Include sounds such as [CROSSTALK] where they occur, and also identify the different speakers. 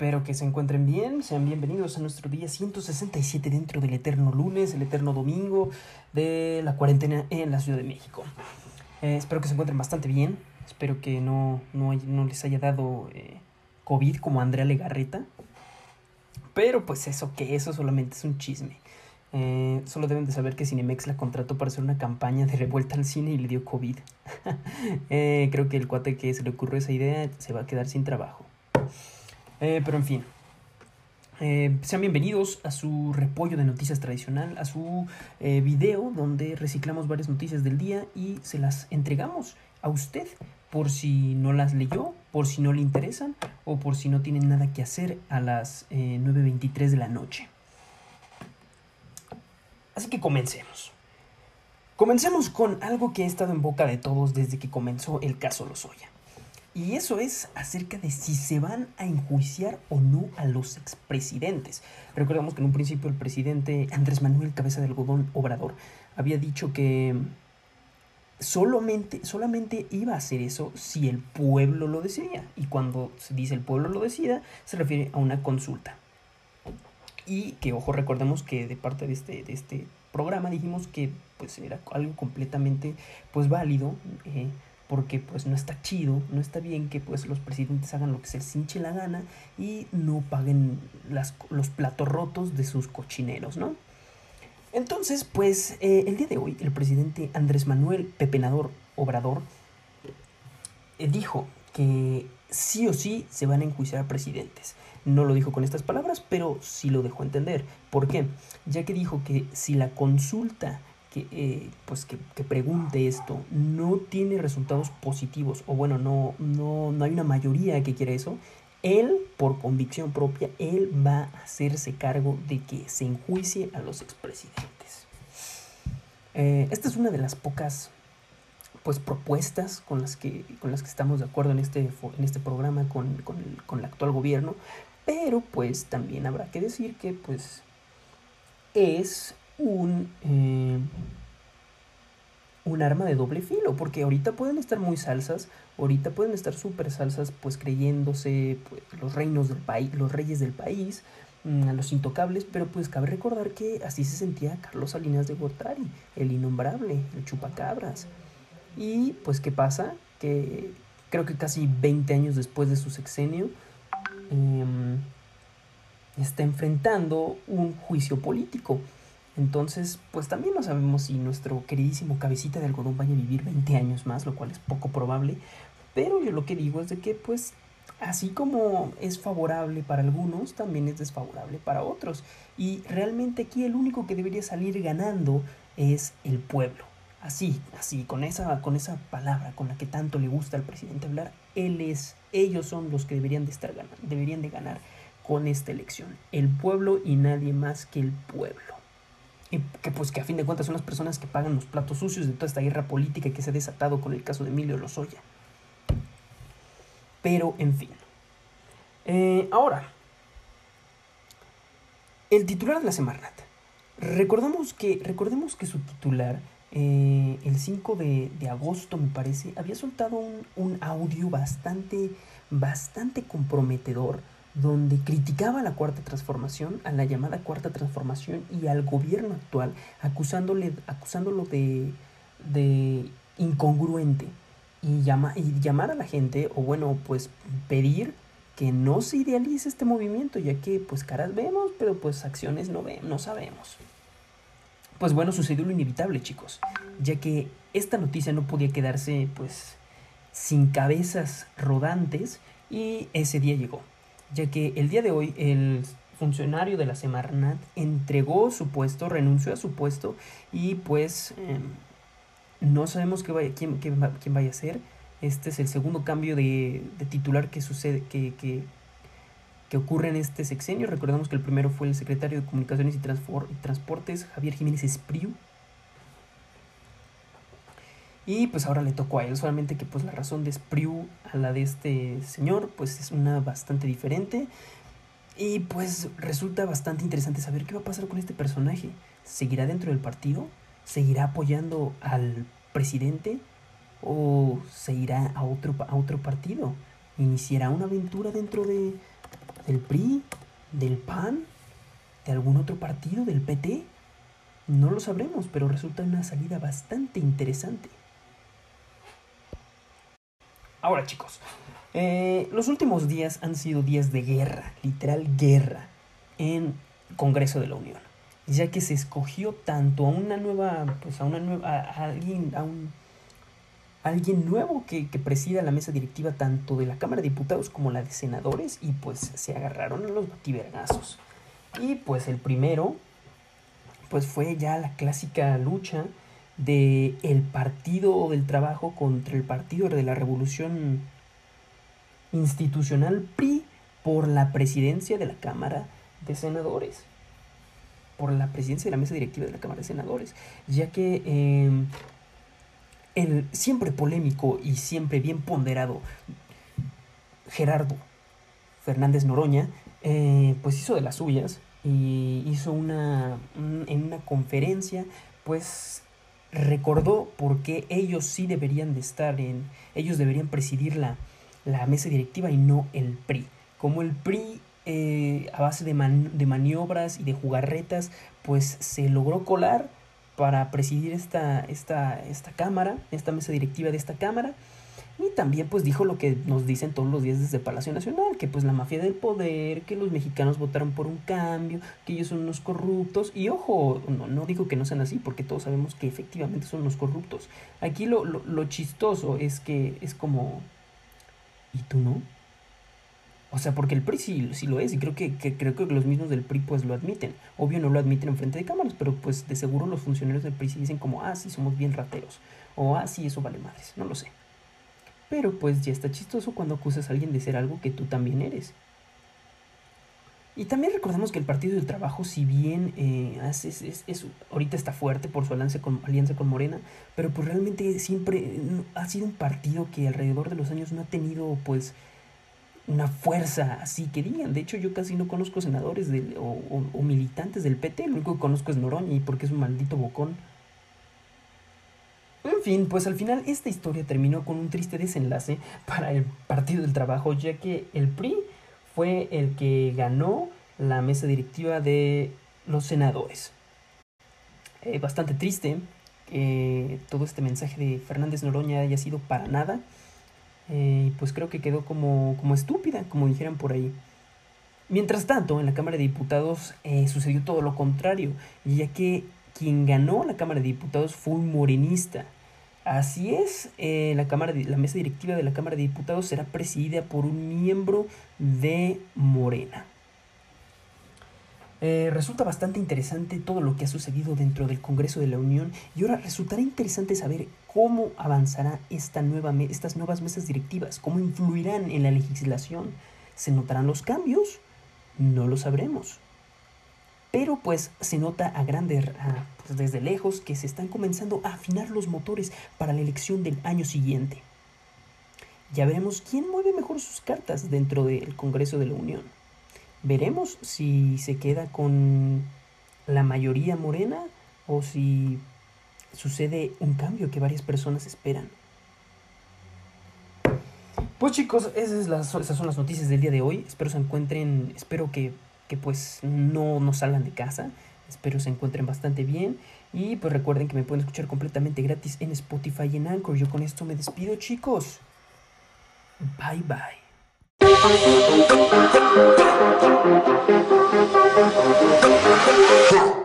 Speaker 1: Espero que se encuentren bien, sean bienvenidos a nuestro día 167 dentro del eterno lunes, el eterno domingo de la cuarentena en la Ciudad de México. Eh, espero que se encuentren bastante bien, espero que no, no, no les haya dado eh, COVID como Andrea Legarreta. Pero pues eso que eso solamente es un chisme. Eh, solo deben de saber que Cinemex la contrató para hacer una campaña de revuelta al cine y le dio COVID. [LAUGHS] Eh, creo que el cuate que se le ocurrió esa idea se va a quedar sin trabajo. Eh, pero en fin. sean bienvenidos a su repollo de noticias tradicional, a su video donde reciclamos varias noticias del día y se las entregamos a usted por si no las leyó, por si no le interesan o por si no tienen nada que hacer a las 9.23 de la noche. Así que comencemos. Comencemos con algo que ha estado en boca de todos desde que comenzó el caso Lozoya. Y eso es acerca de si se van a enjuiciar o no a los expresidentes. Recordemos que en un principio el presidente Andrés Manuel Cabeza de Algodón Obrador había dicho que solamente, solamente iba a hacer eso si el pueblo lo decidía. Y cuando se dice el pueblo lo decida, se refiere a una consulta. Y que, ojo, recordemos que de parte de este, de este programa dijimos que pues era algo completamente pues válido. Eh, porque pues no está chido, no está bien que pues los presidentes hagan lo que se les hinche la gana y no paguen las, los platos rotos de sus cochineros, ¿no? Entonces, pues eh, el día de hoy el presidente Andrés Manuel Pepenador Obrador eh, dijo que sí o sí se van a enjuiciar a presidentes. No lo dijo con estas palabras, pero sí lo dejó entender. ¿Por qué? Ya que dijo que si la consulta que, eh, pues que, pregunte esto no tiene resultados positivos, o bueno, no, no, no hay una mayoría que quiera eso, él, por convicción propia, él va a hacerse cargo de que se enjuicie a los expresidentes. Eh, esta es una de las pocas pues propuestas con las que, con las que estamos de acuerdo en este, en este programa con, con, con el actual gobierno, pero pues también habrá que decir que pues es un, eh, un arma de doble filo, porque ahorita pueden estar muy salsas, ahorita pueden estar súper salsas, pues creyéndose pues, los reinos del país, los reyes del país, mm, a los intocables, pero pues cabe recordar que así se sentía Carlos Salinas de Gortari, el innombrable, el chupacabras. Y pues qué pasa, que creo que casi 20 años después de su sexenio, Em, está enfrentando un juicio político. Entonces, pues también no sabemos si nuestro queridísimo cabecita de algodón vaya a vivir 20 años más, lo cual es poco probable. Pero yo lo que digo es de que, pues, así como es favorable para algunos, también es desfavorable para otros. Y realmente aquí el único que debería salir ganando es el pueblo. Así, así, con esa, con esa palabra con la que tanto le gusta al presidente hablar, él es, ellos son los que deberían de estar deberían de ganar con esta elección. El pueblo y nadie más que el pueblo. Y que pues que a fin de cuentas son las personas que pagan los platos sucios de toda esta guerra política que se ha desatado con el caso de Emilio Lozoya. Pero, en fin. Eh, ahora, el titular de la Semarnat. Recordamos que, recordemos que su titular eh, el 5 de, agosto, me parece, había soltado un, audio bastante, bastante comprometedor donde criticaba la cuarta transformación, a la llamada cuarta transformación y al gobierno actual, acusándole, acusándolo de, de incongruente y, llama, y llamar a la gente, o bueno, pues pedir que no se idealice este movimiento, ya que pues caras vemos, pero pues acciones no, vemos, no sabemos. Pues bueno, sucedió lo inevitable, chicos, ya que esta noticia no podía quedarse pues sin cabezas rodantes y ese día llegó, ya que el día de hoy el funcionario de la Semarnat entregó su puesto, renunció a su puesto y pues em, no sabemos qué vaya, quién, quién, vaya a ser. Este es el segundo cambio de, titular que sucede, que, que, que ocurre en este sexenio. Recordemos que el primero fue el secretario de Comunicaciones y, Transportes, Javier Jiménez Espriu. Y pues ahora le tocó a él, solamente que pues la razón de Espriu a la de este señor pues es una bastante diferente. Y pues resulta bastante interesante saber qué va a pasar con este personaje. ¿Seguirá dentro del partido? ¿Seguirá apoyando al presidente? ¿O se irá a otro, a otro partido? ¿Iniciará una aventura dentro de, ¿Del PRI? ¿Del PAN? ¿De algún otro partido? ¿Del PT? No lo sabremos, pero resulta una salida bastante interesante. Ahora chicos, eh, los últimos días han sido días de guerra, literal guerra, en Congreso de la Unión, ya que se escogió tanto a una nueva, pues a una nueva, a alguien, a un alguien nuevo que, presida la mesa directiva tanto de la Cámara de Diputados como la de Senadores y pues se agarraron a los bativergazos. Y pues el primero, pues fue ya la clásica lucha de el Partido del Trabajo contra el Partido de la Revolución Institucional PRI por la presidencia de la Cámara de Senadores. Por la presidencia de la mesa directiva de la Cámara de Senadores. Ya que em, el siempre polémico y siempre bien ponderado Gerardo Fernández Noroña, eh, pues hizo de las suyas y hizo una, en una conferencia, pues recordó por qué ellos sí deberían de estar en, ellos deberían presidir la, mesa directiva y no el PRI. Como el PRI eh, a base de, de maniobras y de jugarretas, pues se logró colar para presidir esta, esta, esta cámara, esta mesa directiva de esta cámara. Y también pues dijo lo que nos dicen todos los días desde Palacio Nacional, que pues la mafia del poder, que los mexicanos votaron por un cambio, que ellos son unos corruptos. Y ojo, no, no digo que no sean así, porque todos sabemos que efectivamente son unos corruptos. Aquí lo, lo, lo chistoso es que es como... ¿Y tú no? O sea, porque el PRI sí, lo es y creo que, creo que los mismos del PRI pues lo admiten. Obvio no lo admiten en frente de cámaras, pero pues de seguro los funcionarios del PRI sí dicen como, ah, sí, somos bien rateros. O, ah, sí, eso vale madres. No lo sé. Pero pues ya está chistoso cuando acusas a alguien de ser algo que tú también eres. Y también recordemos que el Partido del Trabajo, si bien eh, es, ahorita está fuerte por su alianza con, alianza con Morena, pero pues realmente siempre ha sido un partido que alrededor de los años no ha tenido pues una fuerza así que digan. De hecho, yo casi no conozco senadores o, militantes del PT. Lo único que conozco es Noroña y porque es un maldito bocón. En fin, pues al final esta historia terminó con un triste desenlace para el Partido del Trabajo, ya que el PRI fue el que ganó la mesa directiva de los senadores. Eh, bastante triste que todo este mensaje de Fernández Noroña haya sido para nada. Eh, pues creo que quedó como, como estúpida, como dijeran por ahí. Mientras tanto, en la Cámara de Diputados eh, sucedió todo lo contrario, ya que quien ganó la Cámara de Diputados fue un morenista. Así es, eh, la, Cámara la mesa directiva de la Cámara de Diputados será presidida por un miembro de Morena. Eh, resulta bastante interesante todo lo que ha sucedido dentro del Congreso de la Unión y ahora resultará interesante saber cómo avanzará esta nueva estas nuevas mesas directivas, cómo influirán en la legislación. ¿Se notarán los cambios? No lo sabremos. Pero pues se nota a grande, pues, desde lejos, que se están comenzando a afinar los motores para la elección del año siguiente. Ya veremos quién mueve mejor sus cartas dentro del Congreso de la Unión. Veremos si se queda con la mayoría morena o si sucede un cambio que varias personas esperan. Pues chicos, esas, son las noticias del día de hoy. Espero se encuentren, espero que, pues no, no salgan de casa. Espero se encuentren bastante bien. Y pues recuerden que me pueden escuchar completamente gratis en Spotify y en Anchor. Yo con esto me despido, chicos. Bye bye. [LAUGHS]